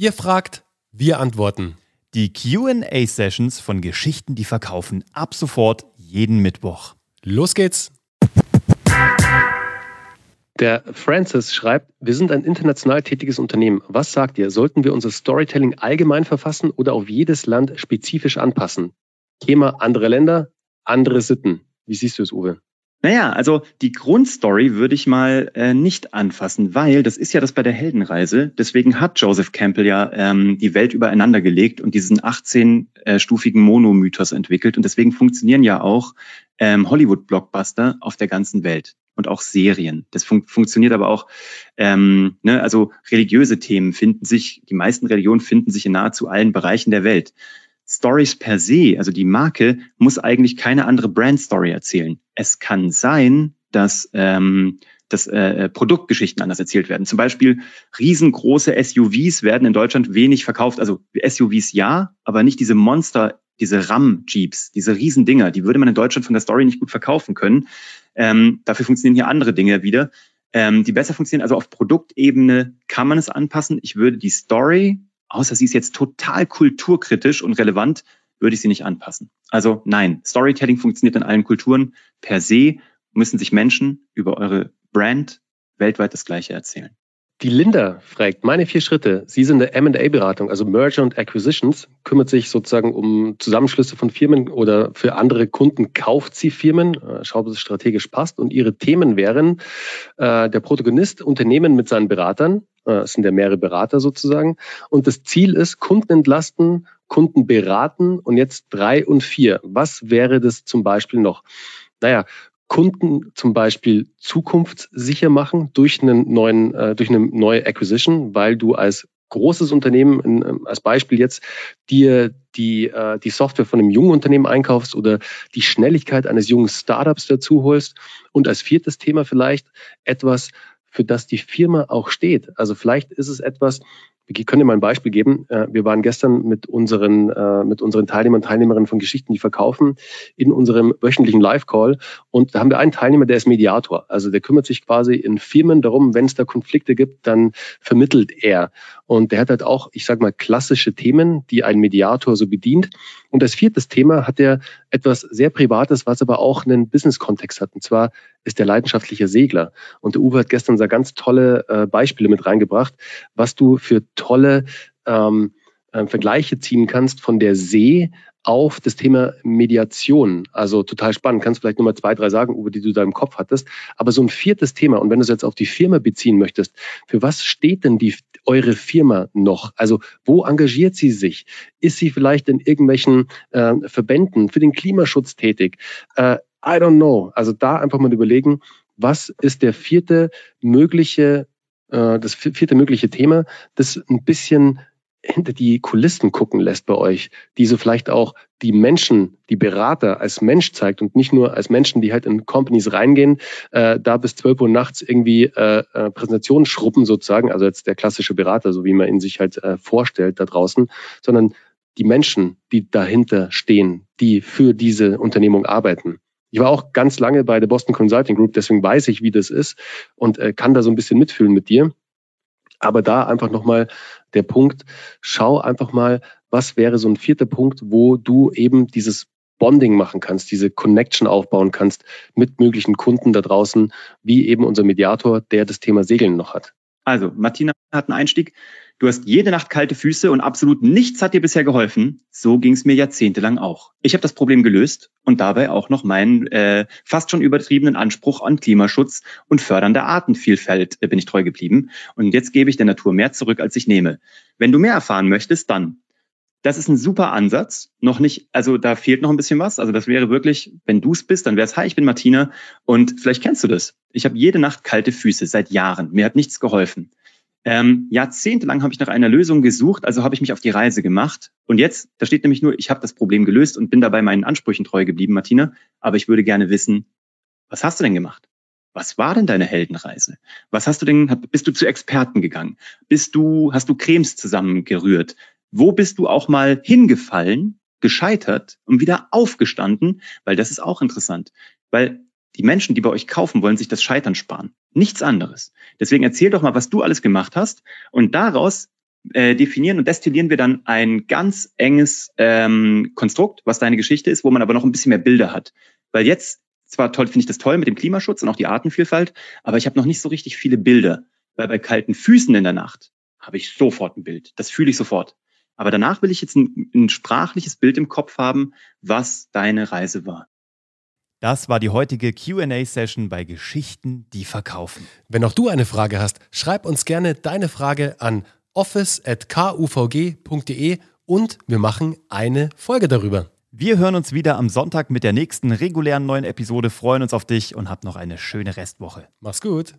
Ihr fragt, wir antworten. Die QA-Sessions von Geschichten, die verkaufen, ab sofort jeden Mittwoch. Los geht's! Der Francis schreibt, wir sind ein international tätiges Unternehmen. Was sagt ihr? Sollten wir unser Storytelling allgemein verfassen oder auf jedes Land spezifisch anpassen? Thema andere Länder, andere Sitten. Wie siehst du es, Uwe? Naja, also die Grundstory würde ich mal äh, nicht anfassen, weil das ist ja das bei der Heldenreise. Deswegen hat Joseph Campbell ja ähm, die Welt übereinander gelegt und diesen 18-stufigen äh, Monomythos entwickelt. Und deswegen funktionieren ja auch ähm, Hollywood-Blockbuster auf der ganzen Welt und auch Serien. Das fun funktioniert aber auch, ähm, ne, also religiöse Themen finden sich, die meisten Religionen finden sich in nahezu allen Bereichen der Welt. Stories per se, also die Marke, muss eigentlich keine andere Brand-Story erzählen. Es kann sein, dass, ähm, dass äh, Produktgeschichten anders erzählt werden. Zum Beispiel riesengroße SUVs werden in Deutschland wenig verkauft. Also SUVs ja, aber nicht diese Monster, diese Ram-Jeeps, diese Riesendinger. Die würde man in Deutschland von der Story nicht gut verkaufen können. Ähm, dafür funktionieren hier andere Dinge wieder, ähm, die besser funktionieren. Also auf Produktebene kann man es anpassen. Ich würde die Story außer sie ist jetzt total kulturkritisch und relevant, würde ich sie nicht anpassen. Also nein, Storytelling funktioniert in allen Kulturen. Per se müssen sich Menschen über eure Brand weltweit das Gleiche erzählen. Die Linda fragt, meine vier Schritte. Sie sind eine M&A-Beratung, also Merger und Acquisitions, kümmert sich sozusagen um Zusammenschlüsse von Firmen oder für andere Kunden kauft sie Firmen, äh, schaut, ob es strategisch passt. Und ihre Themen wären äh, der Protagonist, Unternehmen mit seinen Beratern, äh, es sind ja mehrere Berater sozusagen. Und das Ziel ist, Kunden entlasten, Kunden beraten und jetzt drei und vier. Was wäre das zum Beispiel noch? Naja, Kunden zum Beispiel zukunftssicher machen durch einen neuen, äh, durch eine neue Acquisition, weil du als großes Unternehmen, in, ähm, als Beispiel jetzt, dir die, äh, die Software von einem jungen Unternehmen einkaufst oder die Schnelligkeit eines jungen Startups dazu holst. Und als viertes Thema vielleicht etwas, für das die Firma auch steht. Also vielleicht ist es etwas, ich kann dir mal ein Beispiel geben. Äh, wir waren gestern mit unseren, äh, mit unseren Teilnehmern und Teilnehmerinnen von Geschichten, die verkaufen, in unserem wöchentlichen Live-Call. Und da haben wir einen Teilnehmer, der ist Mediator. Also der kümmert sich quasi in Firmen darum, wenn es da Konflikte gibt, dann vermittelt er. Und der hat halt auch, ich sage mal, klassische Themen, die ein Mediator so bedient. Und als viertes Thema hat er etwas sehr Privates, was aber auch einen Business-Kontext hat. Und zwar ist der leidenschaftliche Segler. Und der Uwe hat gestern so ganz tolle äh, Beispiele mit reingebracht, was du für tolle ähm, äh, Vergleiche ziehen kannst von der See auf das Thema Mediation. Also total spannend. Kannst vielleicht nochmal zwei, drei sagen, Uwe, die du da im Kopf hattest. Aber so ein viertes Thema, und wenn du es jetzt auf die Firma beziehen möchtest, für was steht denn die, eure Firma noch? Also wo engagiert sie sich? Ist sie vielleicht in irgendwelchen äh, Verbänden für den Klimaschutz tätig? Äh, I don't know. Also da einfach mal überlegen, was ist der vierte mögliche, äh, das vierte mögliche Thema, das ein bisschen hinter die Kulissen gucken lässt bei euch, die so vielleicht auch die Menschen, die Berater als Mensch zeigt und nicht nur als Menschen, die halt in Companies reingehen, äh, da bis 12 Uhr nachts irgendwie äh, äh, Präsentationen schruppen sozusagen, also jetzt der klassische Berater, so wie man ihn sich halt äh, vorstellt da draußen, sondern die Menschen, die dahinter stehen, die für diese Unternehmung arbeiten. Ich war auch ganz lange bei der Boston Consulting Group, deswegen weiß ich, wie das ist und äh, kann da so ein bisschen mitfühlen mit dir. Aber da einfach nochmal der Punkt, schau einfach mal, was wäre so ein vierter Punkt, wo du eben dieses Bonding machen kannst, diese Connection aufbauen kannst mit möglichen Kunden da draußen, wie eben unser Mediator, der das Thema Segeln noch hat. Also, Martina hat einen Einstieg. Du hast jede Nacht kalte Füße und absolut nichts hat dir bisher geholfen. So ging es mir jahrzehntelang auch. Ich habe das Problem gelöst und dabei auch noch meinen äh, fast schon übertriebenen Anspruch an Klimaschutz und Fördern der Artenvielfalt äh, bin ich treu geblieben. Und jetzt gebe ich der Natur mehr zurück, als ich nehme. Wenn du mehr erfahren möchtest, dann. Das ist ein super Ansatz. Noch nicht, also da fehlt noch ein bisschen was. Also das wäre wirklich, wenn du es bist, dann wäre es, hi, ich bin Martina und vielleicht kennst du das. Ich habe jede Nacht kalte Füße seit Jahren. Mir hat nichts geholfen. Ähm, jahrzehntelang habe ich nach einer Lösung gesucht, also habe ich mich auf die Reise gemacht. Und jetzt, da steht nämlich nur, ich habe das Problem gelöst und bin dabei meinen Ansprüchen treu geblieben, Martina. Aber ich würde gerne wissen, was hast du denn gemacht? Was war denn deine Heldenreise? Was hast du denn, bist du zu Experten gegangen? Bist du, hast du Cremes zusammengerührt? Wo bist du auch mal hingefallen, gescheitert und wieder aufgestanden? Weil das ist auch interessant. Weil die Menschen, die bei euch kaufen, wollen sich das Scheitern sparen. Nichts anderes. Deswegen erzähl doch mal, was du alles gemacht hast und daraus äh, definieren und destillieren wir dann ein ganz enges ähm, Konstrukt, was deine Geschichte ist, wo man aber noch ein bisschen mehr Bilder hat. Weil jetzt, zwar toll, finde ich das toll mit dem Klimaschutz und auch die Artenvielfalt, aber ich habe noch nicht so richtig viele Bilder. Weil bei kalten Füßen in der Nacht habe ich sofort ein Bild. Das fühle ich sofort. Aber danach will ich jetzt ein, ein sprachliches Bild im Kopf haben, was deine Reise war. Das war die heutige QA-Session bei Geschichten, die verkaufen. Wenn auch du eine Frage hast, schreib uns gerne deine Frage an office.kuvg.de und wir machen eine Folge darüber. Wir hören uns wieder am Sonntag mit der nächsten regulären neuen Episode, freuen uns auf dich und hab noch eine schöne Restwoche. Mach's gut.